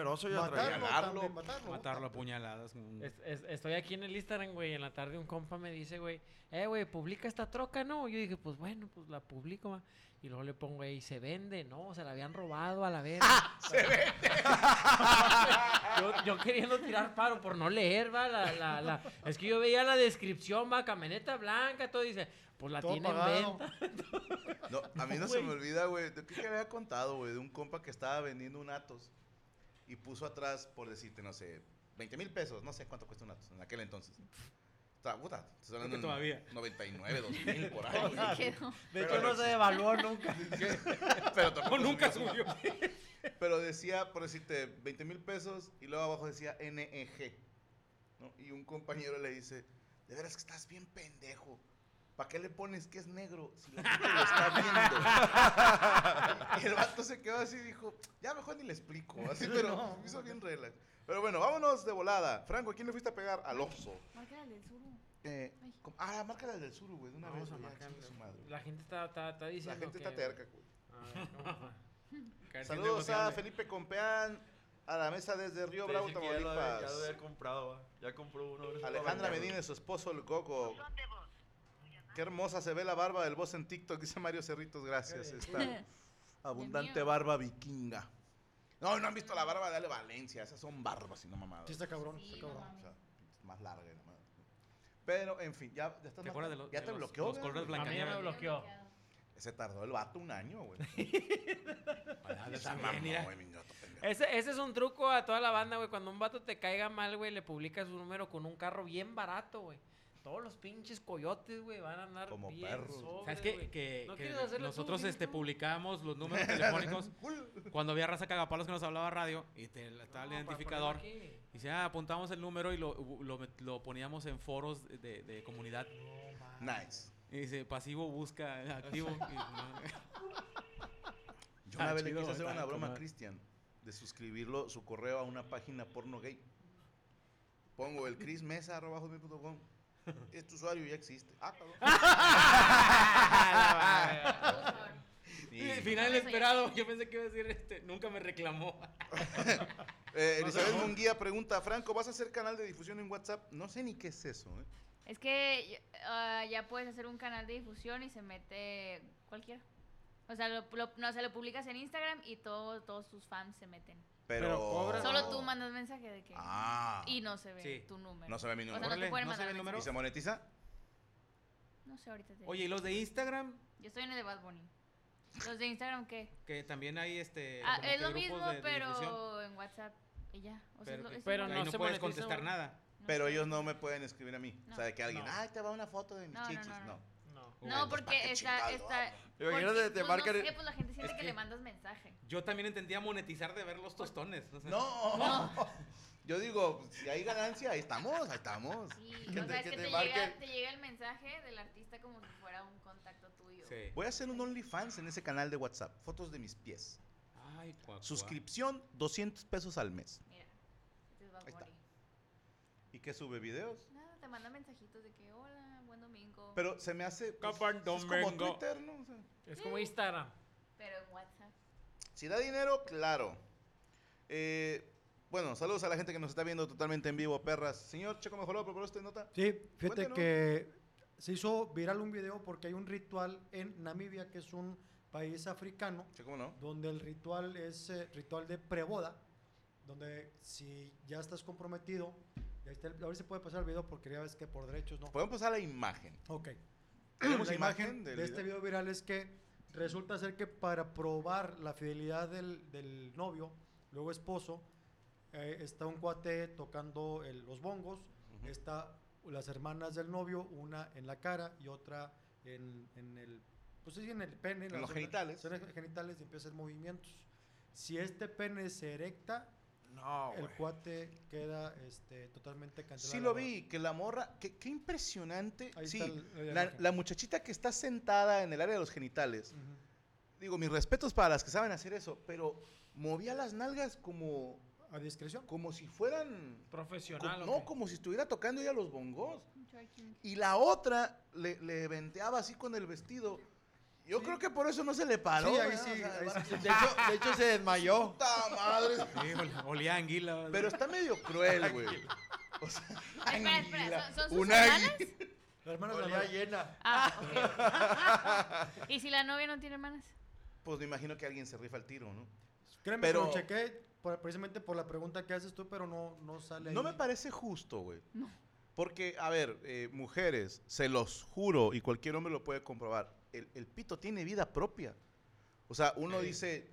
Pero eso ya Matarlo, también, matarlo. Matarlo a puñaladas. un- Es- es- estoy aquí en el Instagram, güey. En la tarde un compa me dice, güey, eh, güey, publica esta troca, ¿no? Yo dije, pues bueno, pues la publico, ma. Y luego le pongo, güey, se vende, no, se la habían robado a la vez. se vende. yo, yo queriendo tirar paro por no leer, va, la, la, la- Es que yo veía la descripción, va, camioneta blanca, todo dice, pues la Todo tiene en venta. No, a mí no se me olvida, güey. ¿De qué que había contado, güey? De un compa que estaba vendiendo un Atos y puso atrás, por decirte, no sé, 20 mil pesos. No sé cuánto cuesta un Atos en aquel entonces. Está, puta, estoy hablando todavía. en 99, 2000, por ahí. quedó. De hecho, no se devaluó nunca. Pero tampoco nunca subió. Pero decía, por decirte, 20 mil pesos y luego abajo decía NEG. ¿no? Y un compañero le dice, de veras que estás bien pendejo. ¿Para qué le pones que es negro si la gente lo está viendo? El vato se quedó así y dijo, ya mejor ni le explico. Así, pero se hizo bien relax. Pero bueno, vámonos de volada. Franco, ¿a quién le fuiste a pegar? Al Oxxo. Marca el del sur. Eh, ah, márcala del sur, güey, de una Vamos vez. a güey, ya, marcar. chingue su madre. La gente está, está, está La diciendo gente está terca, güey. No, Saludos a. Felipe Compeán, a la mesa desde Río Bravo, que ya lo había- Ya lo Tamaulipas. había comprado, va. Ya compró uno. Alejandra Medina y su esposo, el Gogo. Qué hermosa se ve la barba del boss en TikTok, dice Mario Cerritos, gracias. Esta abundante barba vikinga. No, no han visto la barba de Ale Valencia, esas son barbas y no mamadas. Sí, está cabrón, Sí, está no cabrón. O sea, más larga nomás. Pero, en fin, ya, ya estás ¿Te acuerdas de los- ¿Ya de te los- bloqueó? los güey? colores A mí ya me bloqueó. Ese tardó el vato un año, güey. Se pendejo. Ese, ese es un truco a toda la banda, güey. Cuando un vato te caiga mal, güey, le publicas su número con un carro bien barato, güey. Todos los pinches coyotes, güey, van a andar Como bien perros. sobres, ¿Sabes qué? Que, ¿No que tú, nosotros este, publicábamos los números telefónicos cuando había raza cagapalos que nos hablaba radio y te estaba el No, identificador. Y dice, ah, apuntamos el número y lo, lo, lo poníamos en foros de, de comunidad. Nice. Y dice, pasivo busca activo. Yo una Ah, vez le quise hacer está una broma a. Cristian de suscribirlo su correo a una página porno gay. Pongo el chrismesa.com. Este usuario ya existe. Ah, Sí. final inesperado, yo pensé que iba a decir, este, nunca me reclamó. Eh, Elizabeth Munguía pregunta, Franco, ¿vas a hacer canal de difusión en WhatsApp? No sé ni qué es eso. ¿eh? Es que ah, ya puedes hacer un canal de difusión y se mete cualquiera. O sea, lo, lo- no, o sea, lo publicas en Instagram y todo- todos tus fans se meten. Pero, Pero cobra- Solo tú mandas mensaje de que... Ah. Y no se ve Sí. tu número. No se ve mi O sea, número. no te pueden ¿no se mandar ve el número? ¿Y se monetiza? No sé, ahorita te Oye, ¿y los de Instagram? Yo estoy en el de Bad Bunny. ¿Los de Instagram qué? Que también hay este. Ah, es lo mismo, de- de pero en WhatsApp. Y ya. O sea, Pero, es lo- que- es pero no no se puedes contestar nada. No Pero sé. ellos no me pueden escribir a mí. No. O sea, de que alguien, No. ay, te va una foto de mis No, no, chichis. no, No. no. No. No, porque ¿para qué está, está? Imagínate, te pues, marcan No sé, pues la gente siente Es que, que- le mandas mensaje. Yo también entendía monetizar de ver los tostones. o sea, No. Yo digo, si hay ganancia, ahí estamos, ahí estamos. Sí, Que o te- sea, es que que te te, llega, te llega el mensaje del artista como si fuera un contacto tuyo. Sí. Voy a hacer un OnlyFans en ese canal de WhatsApp. Fotos de mis pies. Ay, cuá. Suscripción, 200 pesos al mes. Mira, este es Bad Ahí está. Bunny. ¿Y qué sube videos? Nada, te manda mensajitos de que hola. Pero se me hace. pues, es como. Twitter, ¿no? O sea, Es como Instagram. Pero en WhatsApp. si da dinero, claro. Eh, bueno, saludos a la gente que nos está viendo totalmente en vivo, perras. Señor Checo Mejorado, ¿preparó usted nota? Sí, fíjate Cuéntanos. que se hizo viral un video porque hay un ritual en Namibia, que es un país africano, Sí, ¿cómo no? donde el ritual es eh, ritual de preboda, donde si ya estás comprometido, está el- a ver si puede pasar el video porque ya ves que por derechos no. Podemos pasar la imagen. Ok. ¿Tenemos La imagen de este video viral es que resulta ser que para probar la fidelidad del, del novio, luego esposo, eh, está un cuate tocando el- los bongos, Ujú. está las hermanas del novio, una en la cara y otra en, en el, pues sí, en el pene. En los zona- genitales. zona genitales y empieza a hacer movimientos. Si este pene se erecta, No, el güey. cuate queda este, totalmente cancelado. Sí lo vi, que la morra, que- qué impresionante. Ahí sí, está el- la la, imagen. la muchachita que está sentada en el área de los genitales. Ujú. Digo, mis respetos para las que saben hacer eso, pero movía las nalgas como, A discreción. como si fueran... Profesional. co- ¿o no, qué? como si estuviera tocando ella los bongos. Y la otra le, le venteaba así con el vestido. Yo creo que por eso no se le paró. Sí, ahí ¿verdad? sí, O sea, ahí va- sí. De hecho, de hecho se desmayó. ¡Puta madre! Sí, olía anguila. Pero está medio cruel, güey. O sea, Espera, espera, ¿son- son sus Una hermanas? La hermana de la Olía novia. llena. Ah, ok. ¿Y si la novia no tiene hermanas? Pues me imagino que alguien se rifa el tiro, ¿no? Créeme Pero- que lo chequé por- precisamente por la pregunta que haces tú, pero no, no sale No ahí. me parece justo, güey. Porque, a ver, eh, mujeres, se los juro, y cualquier hombre lo puede comprobar, el, el pito tiene vida propia. O sea, uno dice,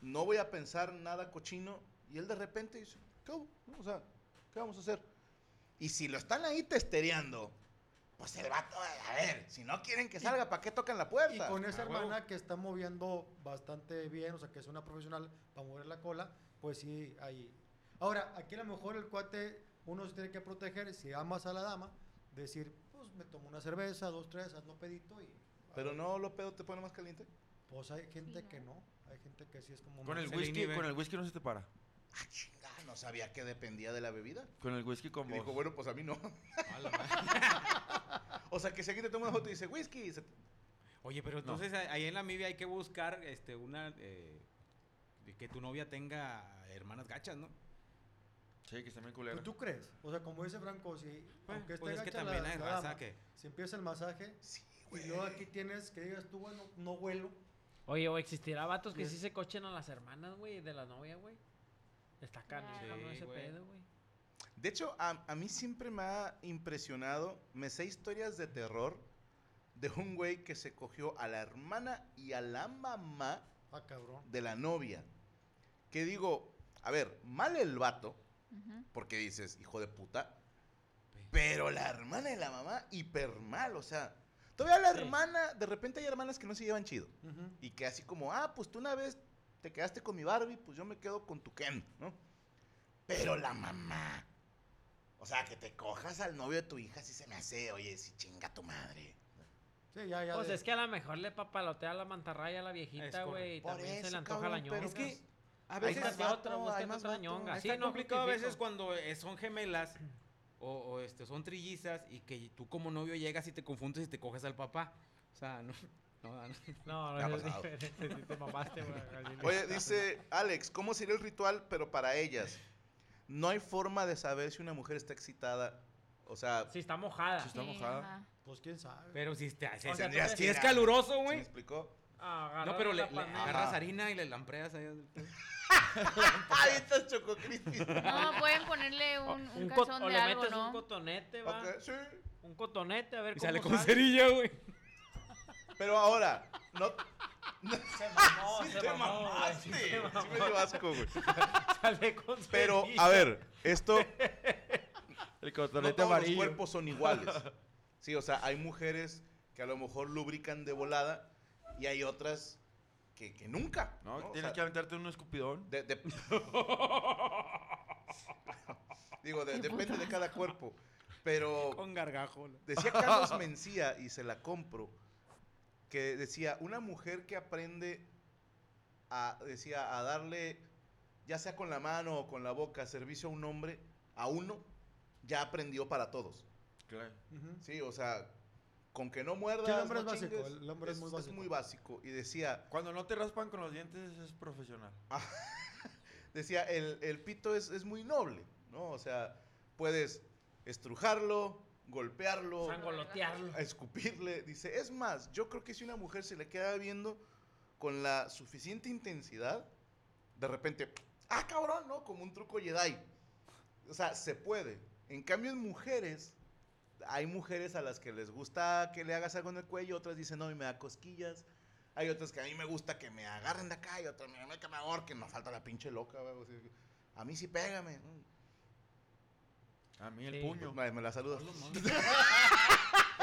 no voy a pensar nada cochino, y él de repente dice, ¿qué. O sea, ¿qué vamos a hacer? Y si lo están ahí testereando, pues el vato, a ver, si no quieren que salga, ¿para qué tocan la Y puerta? con esa A huevo. hermana que está moviendo bastante bien, o sea, que es una profesional para mover la cola, pues sí, hay. Ahora, aquí a lo mejor el cuate, uno se tiene que proteger, si amas a la dama, decir, pues me tomo una cerveza, dos, tres, hazlo pedito y. Pero no, lo pedo te pone más caliente. Pues hay gente Sí, que ¿no? hay gente que sí es como. Con el whisky, inhibe. con el whisky no se te para. Ah, chinga, no sabía que dependía de la bebida. Con el whisky como. dijo, bueno, pues a mí no. A la madre. O sea, que si alguien te toma una foto y dice, whisky, se- Oye, pero entonces ahí en la Mibia hay que buscar este una eh, que tu novia tenga hermanas gachas, ¿no? Sí, que está bien culero. ¿Tú crees? O sea, como dice Franco, si Pues, aunque esté pues es que también la- hay la raza dama, que si empieza el masaje Sí, y luego aquí tienes que digas tú, bueno, no huelo. Oye, o existirá vatos que sí se cochen a las hermanas, güey, de la novia, güey. Está canijo, Sí. Ese güey. pedo, güey. De hecho, a, a mí siempre me ha impresionado, me sé historias de terror de un güey que se cogió a la hermana y a la mamá Ah, cabrón. de la novia. Que digo, a ver, mal el vato, porque dices, hijo de puta, pero la hermana y la mamá, hiper mal, o sea, todavía la Sí. hermana, de repente hay hermanas que no se llevan chido. Ujú. Y que así como, ah, pues tú una vez te quedaste con mi Barbie, pues yo me quedo con tu Ken, ¿no? Pero la mamá. O sea, que te cojas al novio de tu hija si se me hace, oye, si chinga tu madre. Sí, ya, ya. Pues de- es que a lo mejor le papalotea la mantarraya a la viejita, güey. y Por También se le antoja la cabrón, ñonga. pero Es que a Hay veces más Búscate vato, otra, hay más otra vato. ñonga. está Sí, no complicado a veces cuando son gemelas o, o, este, son trillizas y que tú como novio llegas y te confundes y te coges al papá. O sea, no. no, no. No, Me no, es diferente. Si te mamaste, güey. Oye, dice Alex, ¿cómo sería el ritual, pero para ellas? No hay forma de saber si una mujer está excitada. O sea, Si está mojada. Sí, Está Sí, mojada. ajá. Pues quién sabe. Pero si, te, si, O sea, si es caluroso, ¿sí me güey. explicó? No, pero le, la le agarras harina y le lampreas ahí. ¡Ay, estas Choco! No, pueden ponerle un, un Un calzón o de le algo, metes un ¿no? cotonete, va. Ok, sí. Un cotonete, a ver Y cómo sale con sale. cerilla, güey. Pero ahora, no. Se mamó, Sí se te mamó, güey, mamaste. sí se Sí mamó. me dio asco, güey. Sale con Pero, cerilla. a ver, esto. El No cotonete todos los amarillo. cuerpos son iguales. Sí, o sea, hay mujeres que a lo mejor lubrican de volada y hay otras que, que nunca. No, ¿no? O tienes sea, que aventarte un escupidón. de- de- Digo, de- depende de cada cuerpo. Pero Con gargajo. decía Carlos Mencía, y se la compro, que decía, una mujer que aprende a, decía, a darle, ya sea con la mano o con la boca, servicio a un hombre, a uno, ya aprendió para todos. Claro. Sí, o sea, con que no muerdas, Sí, el hombre no es básico, chingues, el hombre es muy básico. muy básico. Y decía, Cuando no te raspan con los dientes es profesional. decía, el, el pito es, es muy noble, ¿no? O sea, puedes estrujarlo, golpearlo, Sangolotearlo. escupirle. Dice, es más, yo creo que si una mujer se le queda viendo con la suficiente intensidad, de repente, ah, cabrón, ¿no? Como un truco Jedi. O sea, se puede. En cambio, en mujeres, hay mujeres a las que les gusta que le hagas algo en el cuello, otras dicen, no, mí me da cosquillas. Hay otras que a mí me gusta que me agarren de acá y otras "Me- me- que me ahorquen. No falta la pinche loca, güey. O sea, A mí sí pégame. A mí el Sí. puño. Me, me la saludas.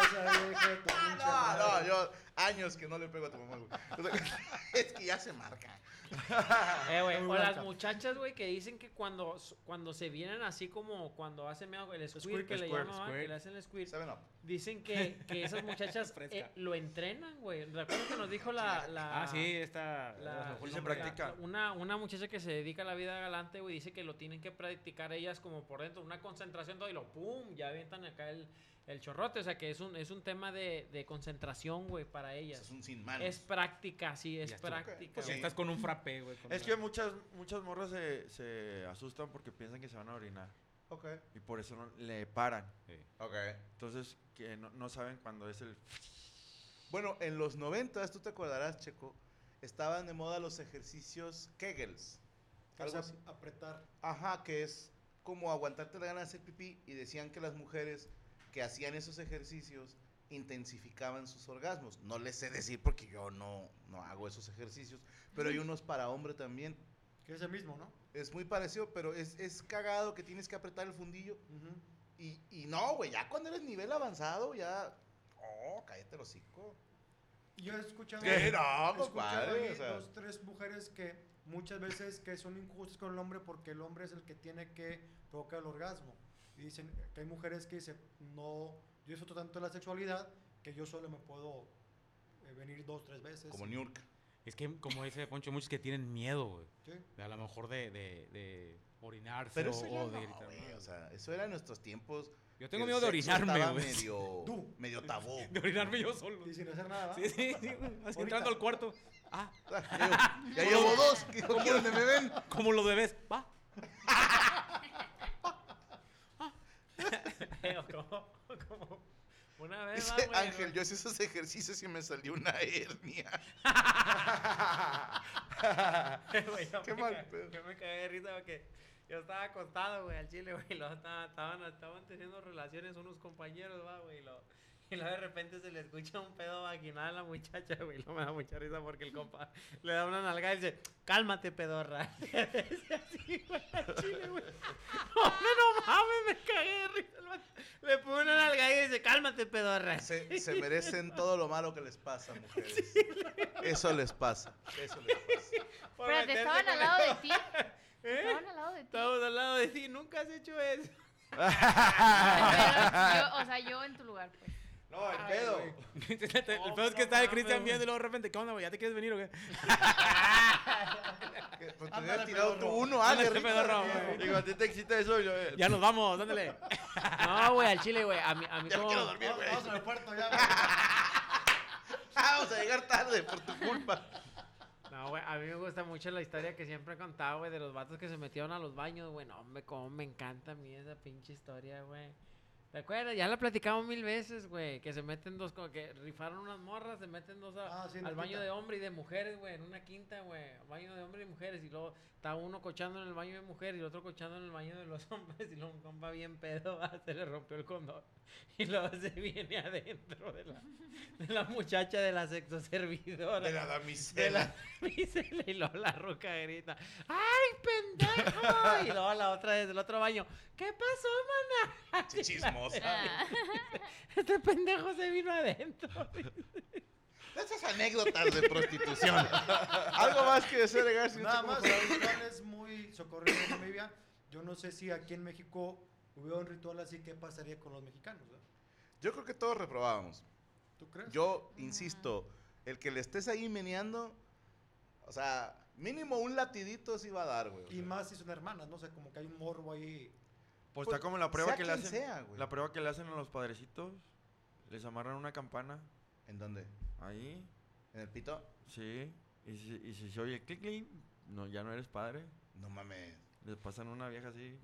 Pinche No, no, yo años que no le pego a tu mamá, güey. O sea, es que ya se marca. Eh, güey, o las muchachas, güey, que dicen que cuando, cuando se vienen así como cuando hacen medio el squirt, Squirt, que le squirt, llaman, que le hacen el squirt, dicen que, que esas muchachas eh, lo entrenan, güey. ¿Recuerdas que nos dijo la... la Ah, sí, está. la- se la- practica. Una, una muchacha que se dedica a la vida galante, güey, dice que lo tienen que practicar ellas como por dentro, una concentración todo y lo pum, ya avientan acá el, el chorrote, o sea que es un, es un tema de, de concentración, güey, para ellas. es un sin manos. Es práctica, sí, es práctica. Pues güey. estás con un frappé, güey. Es que muchas, muchas morras se, se asustan porque piensan que se van a orinar. Ok, Y por eso no, le paran. Sí. ok. Entonces, que no, no saben cuándo es el... Bueno, en los 90, tú te acordarás, Checo, estaban de moda los ejercicios Kegels. O Algo sea, así. apretar. Ajá, que es como aguantarte la gana de hacer pipí y decían que las mujeres que hacían esos ejercicios intensificaban sus orgasmos. No les sé decir porque yo no, no hago esos ejercicios, pero hay unos para hombre también. Que es el mismo, ¿no? Es muy parecido, pero es, es cagado que tienes que apretar el fundillo. Ujú. Y, y no, güey, ya cuando eres nivel avanzado, ya... Oh, cállate el hocico. Yo he escuchado, ¿Qué? No, compadre, ahí o sea. dos, tres mujeres que muchas veces que son injustas con el hombre porque el hombre es el que tiene que provocar el orgasmo. Y dicen que hay mujeres que dicen, no, yo disfruto tanto de la sexualidad que yo solo me puedo eh, venir dos, tres veces. Como Niurka. Es que, como dice Poncho, muchos que tienen miedo, güey. Sí. A lo mejor de, de, de orinarse Pero o, eso ya o de no, gritar. güey, o sea, eso era en nuestros tiempos. Yo tengo miedo de orinarme, güey. medio, Tú. medio tabú. De orinarme yo solo. Y sin hacer nada. Sí, sí, sí. Así entrando al cuarto. Ah, Ya llevo, ya llevo dos. ¿Qué quieren de me ven? como lo debes. Va. Como, como una vez, Dice güey, Ángel, yo hacía esos ejercicios y me salió una hernia. Güey, Qué me mal pedo. Yo me cagué de risa porque yo estaba acostado, güey, al chile, güey. estaban, estaban teniendo relaciones unos compañeros, va, güey. y lo- Y luego de repente se le escucha un pedo vaginal a la muchacha, güey. y luego me da mucha risa porque el compa le da una nalgada y dice, cálmate, pedorra. Dice así, güey, chile, güey. Hombre, no mames, me cagué de risa. Le pone una nalgada y dice, cálmate, pedorra. Se, se merecen todo lo malo que les pasa, mujeres. Eso les pasa. Eso les pasa. Por Pero te estaban al lado de ti. ¿Eh? Estaban al lado de ti. Estamos al lado de ti, nunca has hecho eso. Pero yo, o sea, yo en tu lugar, pues. No, el Ay, pedo. el No, pedo es que no está el Cristian viendo y luego de repente, ¿qué onda, güey? ¿Ya te quieres venir o qué? Pues te hubieras tirado tú uno, güey. Digo, a ti te excita eso y lo... Ya nos vamos, ándale. No, güey, al chile, güey. A mí, a mí Ya como... quiero dormir, güey. vamos al aeropuerto ya. güey. Vamos a llegar tarde por tu culpa. No, güey, a mí me gusta mucho la historia que siempre he contado, güey, de los vatos que se metieron a los baños, güey. No, hombre, cómo me encanta a mí esa pinche historia, güey. ¿Te acuerdas? Ya la platicamos mil veces, güey. Que se meten dos, como que rifaron unas morras, se meten dos a- Ah, sí, la al baño quinta. de hombre y de mujeres, güey. En una quinta, güey. Baño de hombre y mujeres. Y luego está uno cochando en el baño de mujeres y el otro cochando en el baño de los hombres. Y luego un compa bien pedo, va, se le rompió el condón. Y luego se viene adentro de la, de la muchacha de la sexoservidora. De la De damisela. la damisela y luego la roca grita, ¡ay, pendejo! Y luego la otra desde el otro baño, ¿qué pasó, mana? Che, Ah. Este pendejo se vino adentro. Esas anécdotas de prostitución. Algo más que desea agregar, señor Nada más, el ritual es muy socorrido en Namibia. Yo no sé si aquí en México hubiera un ritual así, ¿qué pasaría con los mexicanos? ¿verdad? Yo creo que todos reprobábamos. ¿Tú crees? Yo insisto, el que le estés ahí meneando, o sea, mínimo un latidito sí va a dar, güey. o Y sea. más si son hermanas, no sé, como que hay un morbo ahí. Pues Pues, está como la prueba sea que le hacen. sea, güey. la prueba que le hacen a los padrecitos. Les amarran una campana. ¿En dónde? Ahí. ¿En el pito? Sí. Y si, y si se oye clic, clic, no, ya no eres padre. No mames. Les pasan una vieja así.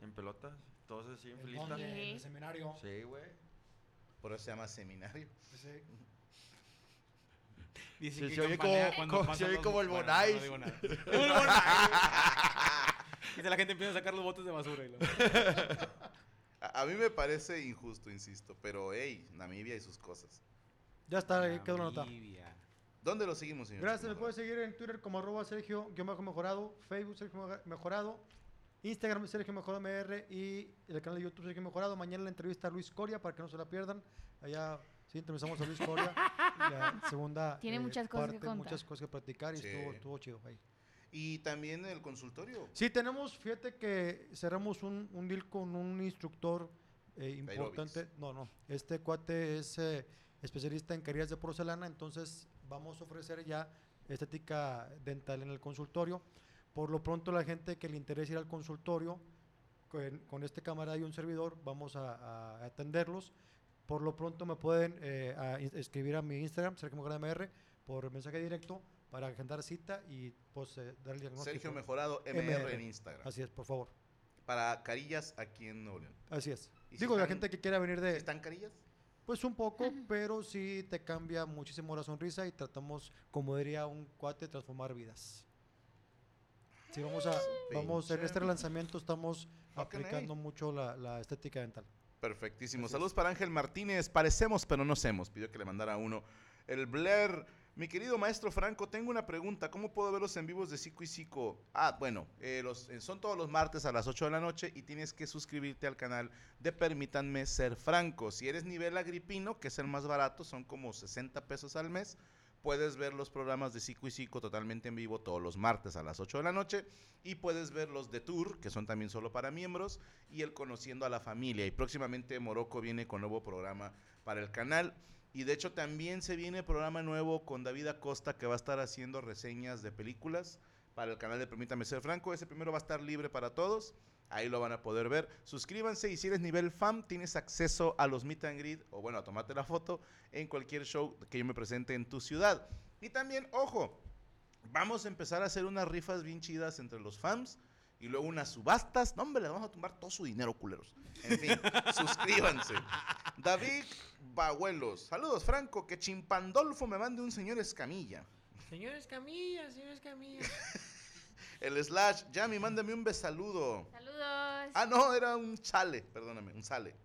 En pelotas. Todos así en ¿En filita. el seminario. Sí, güey. Por eso se llama seminario. Sí. Dice Sí, que se oye como- cuando como- se oye los- como el bueno, Bonais. no digo nada. Como el Bonais. La gente empieza a sacar los botes de basura. Y lo... A, a mí me parece injusto, insisto, pero hey, Namibia y sus cosas. Ya está, ahí quedó la nota. Namibia. ¿Dónde lo seguimos, señor? Gracias, me puedes seguir en Twitter como arroba Sergio mejorado, Facebook Sergio Mejo- Mejorado, Instagram Sergio Mejorado MR y el canal de YouTube Sergio Mejorado. Mañana la entrevista a Luis Coria para que no se la pierdan. Allá sí entrevistamos a Luis Coria. la segunda Tiene eh, muchas cosas que parte, contar. muchas cosas que platicar y Sí. estuvo, estuvo chido ahí. Y también el consultorio. Sí, tenemos, fíjate que cerramos un, un deal con un instructor eh, importante. No, no, este cuate es eh, especialista en carillas de porcelana, entonces vamos a ofrecer ya estética dental en el consultorio. Por lo pronto la gente que le interese ir al consultorio, con, con este camarada y un servidor, vamos a, a atenderlos Por lo pronto me pueden eh, a escribir a mi Instagram, Sergio MR, por mensaje directo para agendar cita y pues eh, dar el diagnóstico. Sergio Mejorado MR, MR. en Instagram. Así es, por favor. Para carillas aquí en Nuevo León. Así es. ¿Y si Digo, la están- gente que quiera venir de... ¿Están carillas? Pues un poco, pero sí te cambia muchísimo la sonrisa y tratamos, como diría un cuate, transformar vidas. Sí, vamos a, vamos, en este relanzamiento estamos aplicando mucho la, la estética dental. Perfectísimo. Así Saludos para Ángel Martínez. Parecemos, pero no hacemos. Pidió que le mandara uno. El Blair. Mi querido maestro Franco, tengo una pregunta. ¿Cómo puedo ver los en vivos de Cico y Cico? Ah, bueno, eh, los, eh, son todos los martes a las 8 de la noche y tienes que suscribirte al canal de Permítanme Ser Franco. Si eres nivel agripino, que es el más barato, son como 60 pesos al mes. Puedes ver los programas de Cico y Cico totalmente en vivo todos los martes a las 8 de la noche. Y puedes ver los de Tour, que son también solo para miembros. Y el Conociendo a la Familia. Y próximamente Morocco viene con nuevo programa para el canal. Y de hecho también se viene programa nuevo con David Acosta que va a estar haciendo reseñas de películas para el canal de Permítame Ser Franco. Ese primero va a estar libre para todos. Ahí lo van a poder ver. Suscríbanse y si eres nivel fan tienes acceso a los meet and greet o bueno, a tomarte la foto en cualquier show que yo me presente en tu ciudad. Y también, ojo, vamos a empezar a hacer unas rifas bien chidas entre los fans y luego unas subastas. No, hombre, les vamos a tumbar todo su dinero, culeros. En fin, suscríbanse. David Bahuelos. Saludos, Franco. Que Chimpandolfo me mande un señor Escamilla. Señores Camilla, señores Camilla. El slash, Yami, mándame un besaludo. Saludos. Ah, no, era un sale, perdóname, un sale.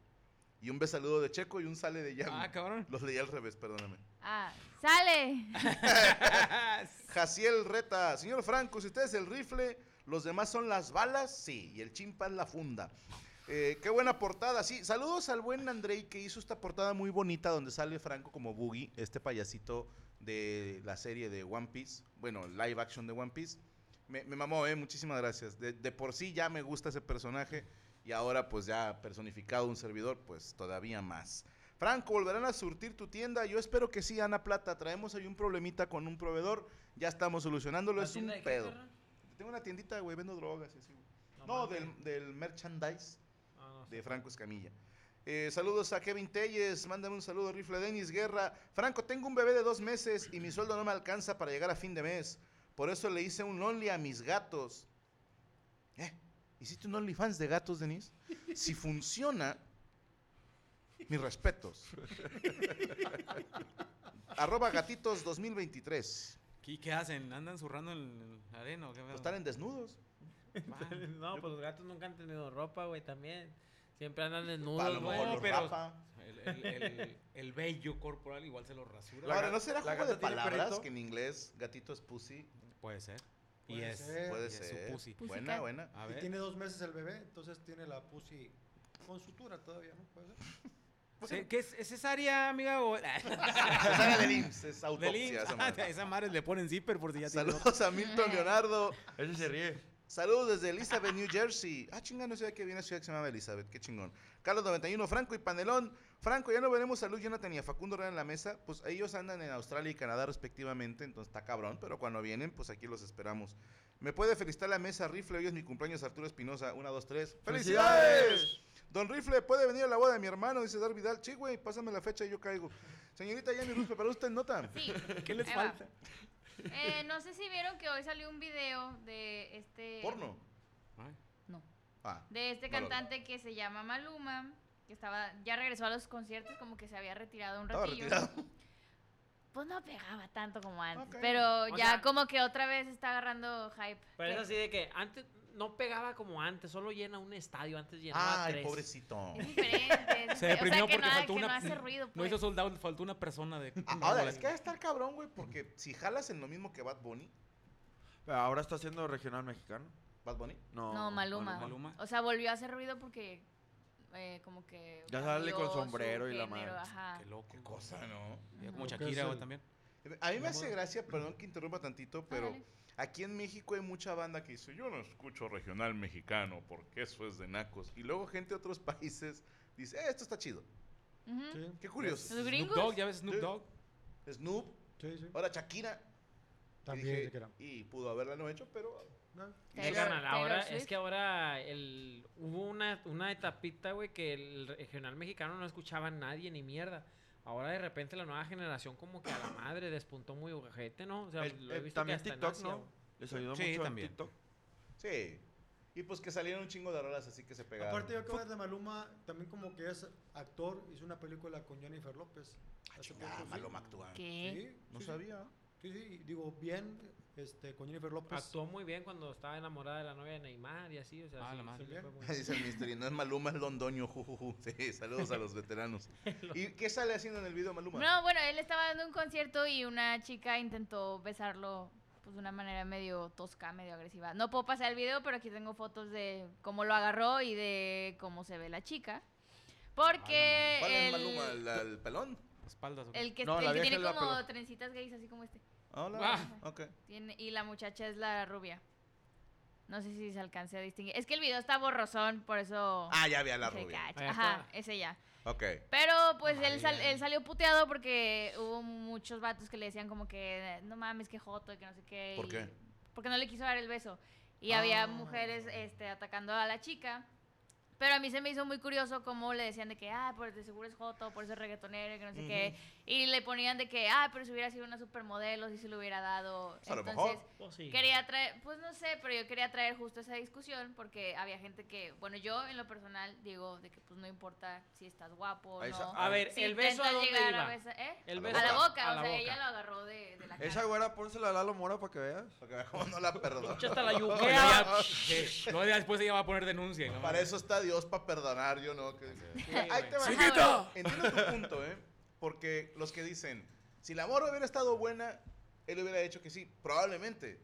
Y un besaludo de Checo y un sale de Yami. Ah, cabrón. Los leí al revés, perdóname. Ah, sale. Jaciel Reta, señor Franco, si usted es el rifle, los demás son las balas, sí, y el chimpa es la funda. Eh, qué buena portada, sí. Saludos al buen Andrei que hizo esta portada muy bonita donde sale Franco como Boogie, este payasito de la serie de One Piece, bueno, live action de One Piece. Me, me mamó, eh, muchísimas gracias. De, de por sí ya me gusta ese personaje y ahora pues ya personificado un servidor, pues todavía más. Franco, ¿volverán a surtir tu tienda? Yo espero que sí, Ana Plata. Traemos ahí un problemita con un proveedor. Ya estamos solucionándolo. ¿La Es un pedo. Tengo una tiendita, güey, vendo drogas y así, güey. No del, del merchandise Ah, no de Franco Escamilla. Eh, saludos a Kevin Telles, mándame un saludo, Rifle Denis Guerra. Franco, tengo un bebé de dos meses y mi sueldo no me alcanza para llegar a fin de mes. Por eso le hice un Only a mis gatos. ¿Eh? ¿Hiciste un OnlyFans de gatos, Denis? Si funciona, mis respetos. Arroba gatitos 2023. ¿Qué, qué hacen? ¿Andan zurrando en la arena o qué pedo? Pues están en desnudos. No, pues los gatos nunca han tenido ropa, güey, también. Siempre andan desnudos, güey. no, pero-. El, el, el, el vello corporal igual se lo rasura. La Ahora, ¿no será la juego de palabras que en inglés gatito es pussy? Puede ser. y Puede es. ser. Puede y es su ser. pussy. Buena, buena. A Y tiene dos meses el bebé, entonces tiene la pussy con sutura todavía, ¿no? ¿Puede ser? Sí, ¿Qué es, ¿Es cesárea, amiga? O... Esa era del IMSS, es Del autopsia. IMSS. esa madre. Esa madre le ponen zipper por si ya tiene Saludos a Milton Leonardo. Ese se ríe. Saludos desde Elizabeth, New Jersey. Ah, chingón, no sé qué viene ciudad que se llama Elizabeth. Qué chingón. Carlos 91, Franco y Panelón. Franco, ya no veremos a Luke Jonathan y a Facundo Herrera en la mesa. Pues ellos andan en Australia y Canadá respectivamente, entonces está cabrón. Pero cuando vienen, pues aquí los esperamos. Me puede felicitar la mesa Rifle. Hoy es mi cumpleaños, Arturo Espinosa. Una, dos, tres. ¡Felicidades! Don Rifle, ¿puede venir a la boda de mi hermano? Dice Dar Vidal. Sí, güey, pásame la fecha y yo caigo. Señorita Yami Ruz, ¿preparó usted nota? Sí. ¿Qué les Ahí falta? Eh, no sé si vieron que hoy salió un video de este. ¿Porno? Ay, No. Ah, De este cantante que se llama Maluma. Que estaba. Ya regresó a los conciertos, como que se había retirado un ratillo. retirado. Pues no pegaba tanto como antes. Pero O ya sea- como que otra vez está agarrando hype. Pero es Que- así de que antes no pegaba como antes, solo llena un estadio, antes llenaba Ay, tres. pobrecito. Es diferente. es Se diferente. deprimió o sea, que porque no, faltó que una. no hace ruido. No Pues. hizo sold out, faltó una persona de. Ah, Ahora, es que va a estar cabrón, güey, porque si jalas en lo mismo que Bad Bunny, Pero ahora está haciendo regional mexicano. Bad Bunny, No, No, Maluma. Maluma. O sea, volvió a hacer ruido porque. eh, como que. Ya sale con su sombrero y la género, madre. ajá. Qué loco. qué cosa, ¿no? Ya como Lo que Shakira, güey, el- también. A mí me hace gracia, perdón que interrumpa tantito, pero Dale. Aquí en México hay mucha banda que dice, yo no escucho regional mexicano porque eso es de nacos. Y luego gente de otros países dice, eh, esto está chido. Ujú. Sí, Qué curioso. Los Snoop gringos. Dogg, ya ves Snoop Sí. Dogg. Snoop, sí, sí. ahora Shakira. Y También dije, se queda. Y pudo haberla no hecho, pero ¿no? Sí, Taylor- ahora, es que ahora el, hubo una, una etapita, güey, que el regional mexicano no escuchaba a nadie ni mierda. Ahora de repente la nueva generación como que a la madre despuntó muy ojete, ¿no? O sea, El- lo he el- visto también que hasta en TikTok, Asia, ¿no? Les ayudó Sí, mucho también. en TikTok. Sí. Y pues que salieron un chingo de rolas así que se pegaron. Aparte yo acabo de ver de Maluma, también como que es actor, hizo una película con Jennifer López. Ah, chingada. Maluma actúa. ¿Qué? Sí, No sí, sabía. Sí, sí, digo, bien, este, con Jennifer López. Actuó muy bien cuando estaba enamorada de la novia de Neymar y así, o sea, Ah, sí, la madre. sí le fue muy bien. Dice el Mystery, no es Maluma, es Londoño, jujuju. Sí, saludos a los veteranos. ¿Y qué sale haciendo en el video Maluma? No, bueno, él estaba dando un concierto y una chica intentó besarlo pues de una manera medio tosca, medio agresiva. No puedo pasar el video, pero aquí tengo fotos de cómo lo agarró y de cómo se ve la chica. Porque ¿Cuál es el, Maluma? ¿El, el pelón? Espaldas. ¿o qué? el que, No, el que tiene es como trencitas gays, así como este. Hola. Ah. Tiene, y la muchacha es la rubia. No sé si se alcance a distinguir. Es que el video está borrosón, por eso... Ah, ya vi a la rubia. Ajá, ese ya. Ok. Pero pues él, sal- él salió puteado porque hubo muchos vatos que le decían como que no mames, que joto y que no sé qué. ¿Por y- qué? Porque no le quiso dar el beso. Y Ah. había mujeres este, atacando a la chica. Pero a mí se me hizo muy curioso cómo le decían de que, ah, por de seguro es joto, por eso es reggaetonero, que no sé qué. Y le ponían de que, ah, pero si hubiera sido una supermodelo, si se lo hubiera dado. Pues a lo Entonces, mejor. Pues sí. Quería traer, pues no sé, pero yo quería traer justo esa discusión porque había gente que, bueno, yo en lo personal digo de que pues no importa si estás guapo o no. A ver, Si el beso a dónde a iba? besar- ¿eh? El A la beso A la boca, a o la sea, boca. ella lo agarró de. Esa güera, pónsela a Lalo Mora para que veas. Porque cómo no la perdonó. Escucha hasta la No, yuquea. ya después ella va a poner denuncia. ¿no? Para eso está Dios, para perdonar, yo no. que- Ahí te va. ¡Chiquito! Entiendo tu punto, ¿eh? Porque los que dicen, si la morra hubiera estado buena, él hubiera dicho que sí, probablemente.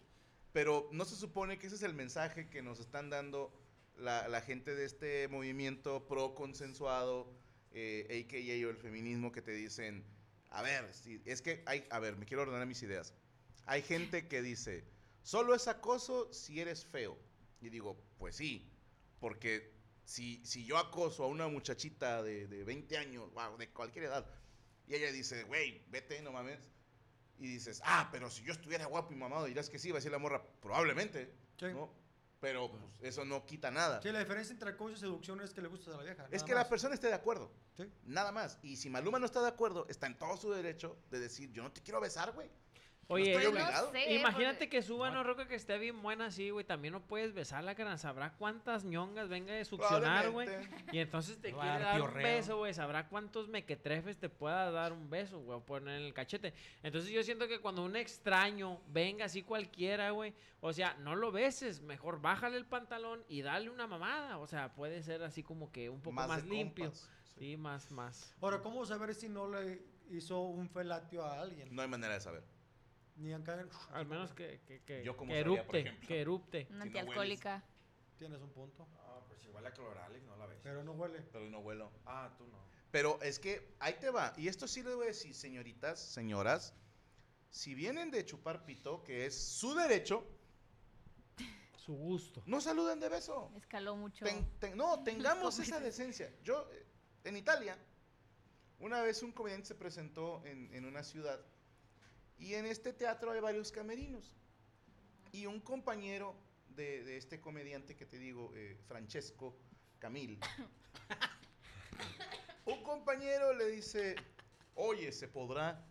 Pero no se supone que ese es el mensaje que nos están dando la, la gente de este movimiento pro consensuado, eh, AKA o el feminismo, que te dicen, a ver, si, es que hay, a ver, me quiero ordenar mis ideas. Hay gente que dice, solo es acoso si eres feo. Y digo, pues sí, porque si, si yo acoso a una muchachita de, de 20 años, wow, de cualquier edad, y ella dice, güey, vete, no mames, y dices, ah, pero si yo estuviera guapo y mamado, dirás que sí, va a decir la morra, probablemente, Sí. ¿no? Pero pues, eso no quita nada. Sí, la diferencia entre acoso y seducción es que le gusta a la vieja. Es que la más. persona esté de acuerdo, Sí. nada más. Y si Maluma no está de acuerdo, está en todo su derecho de decir, yo no te quiero besar, güey. Oye, estoy Pues obligado. no sé, Imagínate porque- que suba una roca que esté bien buena así, güey. También no puedes besarla, que sabrá cuántas ñongas venga de succionar, güey. Y entonces te quiere dar dar un beso, güey. Sabrá cuántos mequetrefes te pueda dar un beso, güey. O poner en el cachete. Entonces yo siento que cuando un extraño venga así cualquiera, güey. O sea, no lo beses. Mejor bájale el pantalón y dale una mamada. O sea, puede ser así como que un poco más, de limpio. compas, sí. Sí, más, más. Ahora, ¿cómo saber si no le hizo un felatio a alguien? No hay manera de saber. Ni acá Al menos que, que, que, Yo como que sabría, por erupte, ejemplo. que erupte. Una Si no antialcohólica. tienes un punto. No, pues igual a Cloralex no la ves. Pero no huele. Pero no vuelo. Ah, tú no. Pero es que ahí te va. Y esto sí les voy a decir, señoritas, señoras. Si vienen de chupar pito, que es su derecho, Su gusto. no saluden de beso. Escaló mucho. Ten- ten- no, tengamos ¿Cómo esa decencia. Yo, eh, en Italia, una vez un comediante se presentó en, en una ciudad y en este teatro hay varios camerinos. Y un compañero de, de este comediante que te digo, eh, Francesco Camil, un compañero le dice, oye, ¿se podrá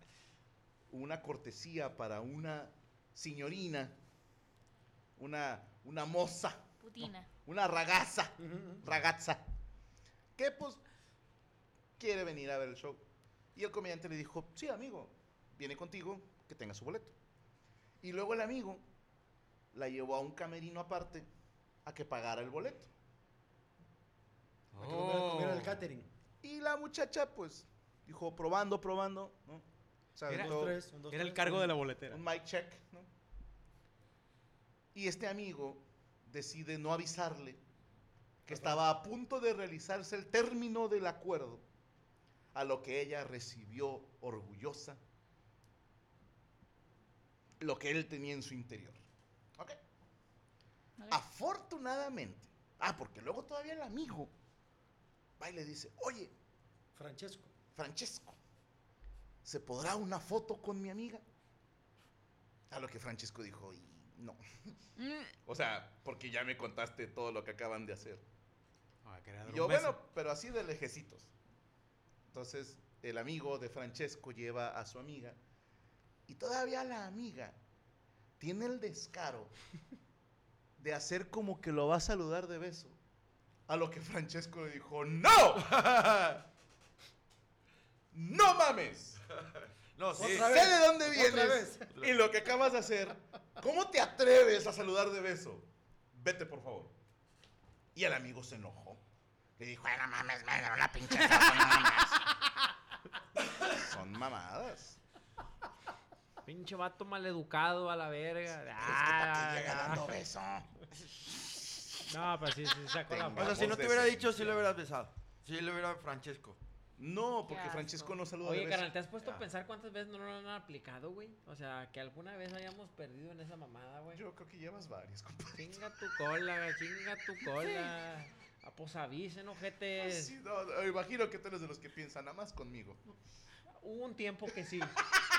una cortesía para una señorina, una, una moza? Putina. una ragaza, ragazza, que pues quiere venir a ver el show. Y el comediante le dijo, sí, amigo, viene contigo, que tenga su boleto. Y luego el amigo la llevó a un camerino aparte a que pagara el boleto. Para que comiera- comiera el Oh. catering. Y la muchacha, pues, dijo, probando, probando, ¿no? Era- tres, un, dos, Era el cargo de la boletera. un mic check, ¿no? Y este amigo decide no avisarle que estaba a punto de realizarse el término del acuerdo, a lo que ella recibió orgullosa lo que él tenía en su interior. ¿Ok? Afortunadamente, ah, porque luego todavía el amigo va y le dice, oye, Francesco. Francesco, ¿se podrá una foto con mi amiga? A lo que Francesco dijo, y No. Mm, O sea, porque ya me contaste todo lo que acaban de hacer. Ah, Y yo, bueno, pero así de lejecitos. Entonces, el amigo de Francesco lleva a su amiga y todavía la amiga tiene el descaro de hacer como que lo va a saludar de beso. A lo que Francesco le dijo, ¡No! ¡No mames! No, sí. Otra sé de dónde otra vienes vez. y lo que acabas de hacer. ¿Cómo te atreves a saludar de beso? Vete, por favor. Y el amigo se enojó. Le dijo, ay, no mames, me agarró la pinche foto, no mames". Son mamadas. Pinche vato maleducado a la verga. Es que para Ah, ah. dando beso. No, pero sí, sí sacó la Tenga. O sea, si no te hubiera dicho, sí lo hubieras besado. Sí lo hubiera Francesco. No, porque. Francesco no saluda Oye, de carnal, ¿te has puesto a Ah. pensar cuántas veces no lo han aplicado, güey? O sea, que alguna vez hayamos perdido en esa mamada, güey. Yo creo que llevas varios, compadre. Chinga tu cola, güey, chinga tu cola. Ah, pues avisen, ojetes. Sí, no, no, imagino que tú eres de los que piensan nada más conmigo. Hubo un tiempo que sí.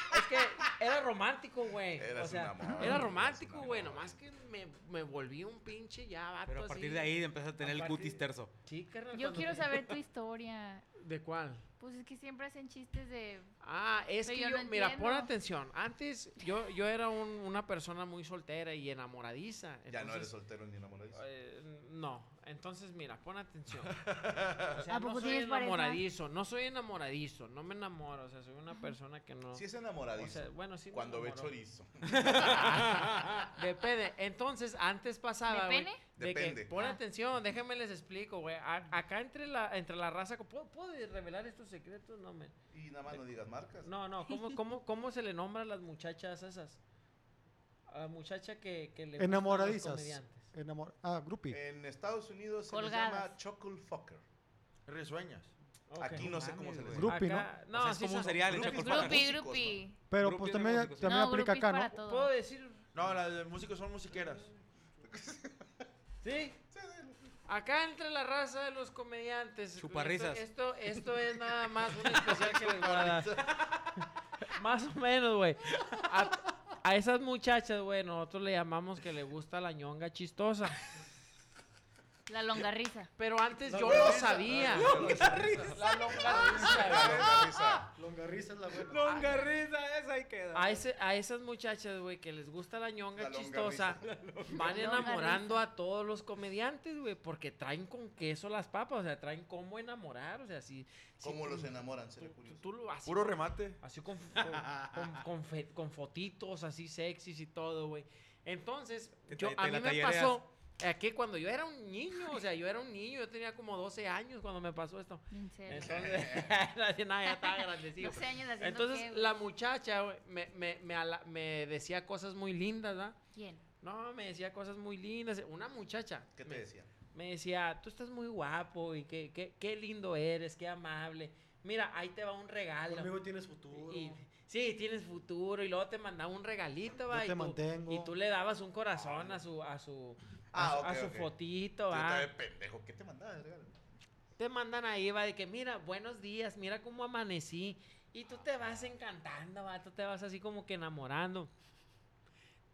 Era romántico, güey. Eras O sea, un amor, era romántico, güey. Nomás que me, me volví un pinche ya vato Pero a partir así. de ahí empiezas a tener A el partir- cutis terso. Sí, carnal. Yo quiero saber tu historia. ¿De cuál? Pues es que siempre hacen chistes de. Ah, es Pero que yo yo, no mira, pon atención. Antes yo, yo era un- una persona muy soltera y enamoradiza. Ya no eres soltero ni enamoradizo. eh, no, entonces mira, pon atención. O sea, ¿A no soy tienes pareja? enamoradizo, no soy enamoradizo, no me enamoro, o sea, soy una persona que no... Sí es o enamoradizo. sea, bueno, sí me cuando ve enamoro. chorizo. Depende. Entonces, antes pasaba, ¿De güey, pene? de que Depende. pon Ah. atención, déjenme les explico, güey. A- Acá entre la entre la raza, ¿puedo, puedo revelar estos secretos? No me Y nada más no digas marcas. No, no, ¿cómo, cómo, cómo se le nombra a las muchachas esas? A la muchacha que, que le gustan los Enamoradizas. comediantes. Enamor ah, groupie. En Estados Unidos se les Colgadas. llama chuckle fucker. Risueñas. Ok. Aquí no sé cómo se les llama. Groupie, ¿no? Acá- O sea, es sí como un cereal, el Groupie músicos, grupi. Pero Groupie pues también, músicos. también No, aplica acá, ¿no? todo. ¿Puedo decir? No, las de músicos son musiqueras. ¿Sí? Acá entre la raza de los comediantes. Chuparrisas. Esto, esto, esto es nada más un especial que les voy a dar. Más o menos, güey. A, a esas muchachas, güey, nosotros le llamamos que le gusta la ñonga chistosa. La longarriza. Pero antes yo no sabía. La longarriza, güey. Longarriza. Longarriza es la buena. Longarriza, esa ahí queda. A, ese, a esas muchachas, güey, que les gusta la ñonga La chistosa, van La enamorando a todos los comediantes, güey, porque traen con queso las papas, o sea, traen cómo enamorar, o sea, si... si ¿Cómo los enamoran? tú, Seré tú- tú lo haces. Puro remate. Así con, con, con- con fe- con fotitos así sexys y todo, güey. Entonces, Te yo, a mí la me tallereas. pasó que cuando yo era un niño, o sea, yo era un niño, yo tenía como 12 años cuando me pasó esto. En serio. Entonces, nada, ya estaba grandecido. 12 años haciendo Entonces, qué, la muchacha me, me, me, ala- me decía cosas muy lindas, ¿verdad? ¿Quién? No, me decía cosas muy lindas. Una muchacha. ¿Qué te me, decía? me decía, tú estás muy guapo y qué, qué, qué lindo eres, qué amable. Mira, ahí te va un regalo. Conmigo tienes futuro. Y, sí, tienes futuro. Y luego te mandaba un regalito, va. Yo y te tú- mantengo. Y tú le dabas un corazón a su, a su, a Ah, su, a su ok. fotito, Yo estaba pendejo. ¿Qué te mandaba de regalo? Te mandan ahí, va, de que mira, buenos días, mira cómo amanecí. Y tú te vas encantando, va, tú te vas así como que enamorando.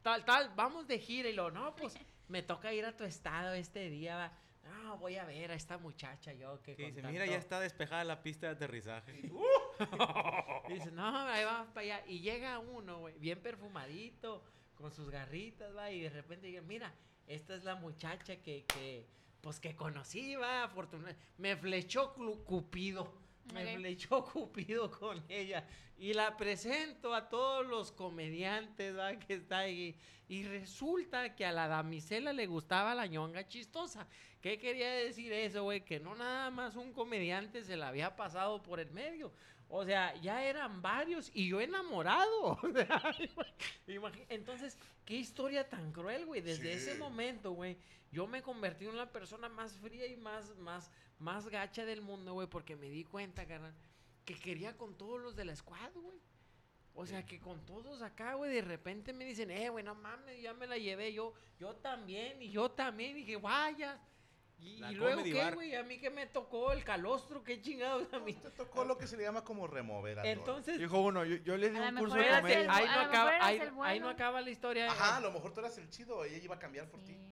Tal, tal, vamos de gira y lo, no, pues me toca ir a tu estado este día, va. No, voy a ver a esta muchacha yo que con dice, mira, tanto-". ya está despejada la pista de aterrizaje. Y dice, no, ahí vamos para allá. Y llega uno, güey, bien perfumadito, con sus garritas, va, y de repente dice, mira, esta es la muchacha que, que pues que conocí, va, afortunadamente. Me flechó Cupido. Me flechó Cupido con ella. Y la presento a todos los comediantes, va, que está ahí. Y resulta que a la damisela le gustaba la ñonga chistosa. ¿Qué quería decir eso, güey? Que no nada más un comediante se la había pasado por el medio. O sea, ya eran varios y yo enamorado. O sea, imagi- Entonces, qué historia tan cruel, güey. Desde ese momento, güey, yo me convertí en la persona más fría y más, más, más gacha del mundo, güey, porque me di cuenta, carnal, que quería con todos los de la squad, güey. O sea, que con todos acá, güey, de repente me dicen, eh, güey, no mames, ya me la llevé yo, yo también, y yo también, y dije, vaya. ¿Y, luego qué, güey? A mí que me tocó el calostro, qué chingados a mí. Te tocó lo que se le llama como remover. Entonces, Dijo uno, yo, yo le di un curso de espérate, el- comedia. ahí no acaba, ahí, no acaba la historia. Ajá, a lo mejor tú eras el chido, ella iba a cambiar por ti.